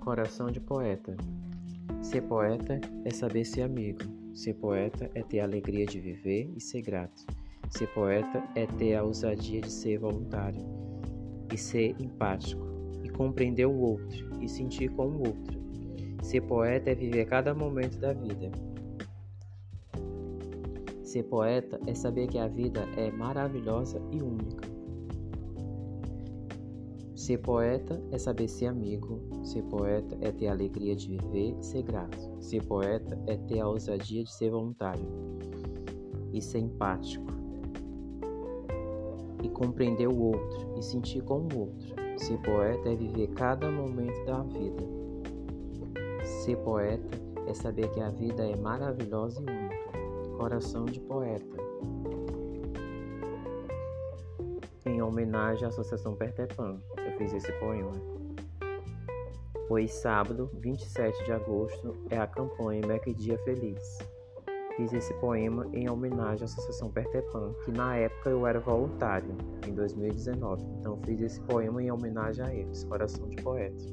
Coração de poeta. Ser poeta é saber ser amigo. Ser poeta é ter a alegria de viver e ser grato. Ser poeta é ter a ousadia de ser voluntário e ser empático e compreender o outro e sentir com o outro. Ser poeta é viver cada momento da vida. Ser poeta é saber que a vida é maravilhosa e única. Ser poeta é saber ser amigo. Ser poeta é ter a alegria de viver ser grato. Ser poeta é ter a ousadia de ser voluntário e ser empático e compreender o outro e sentir com o outro. Ser poeta é viver cada momento da vida. Ser poeta é saber que a vida é maravilhosa e única. Coração de poeta. Em homenagem à Associação Pertepan, eu fiz esse poema. Pois sábado, 27 de agosto, é a campanha Mac Dia Feliz. Fiz esse poema em homenagem à Associação Pertepan, que na época eu era voluntário, em 2019. Então fiz esse poema em homenagem a eles, Coração de Poeta.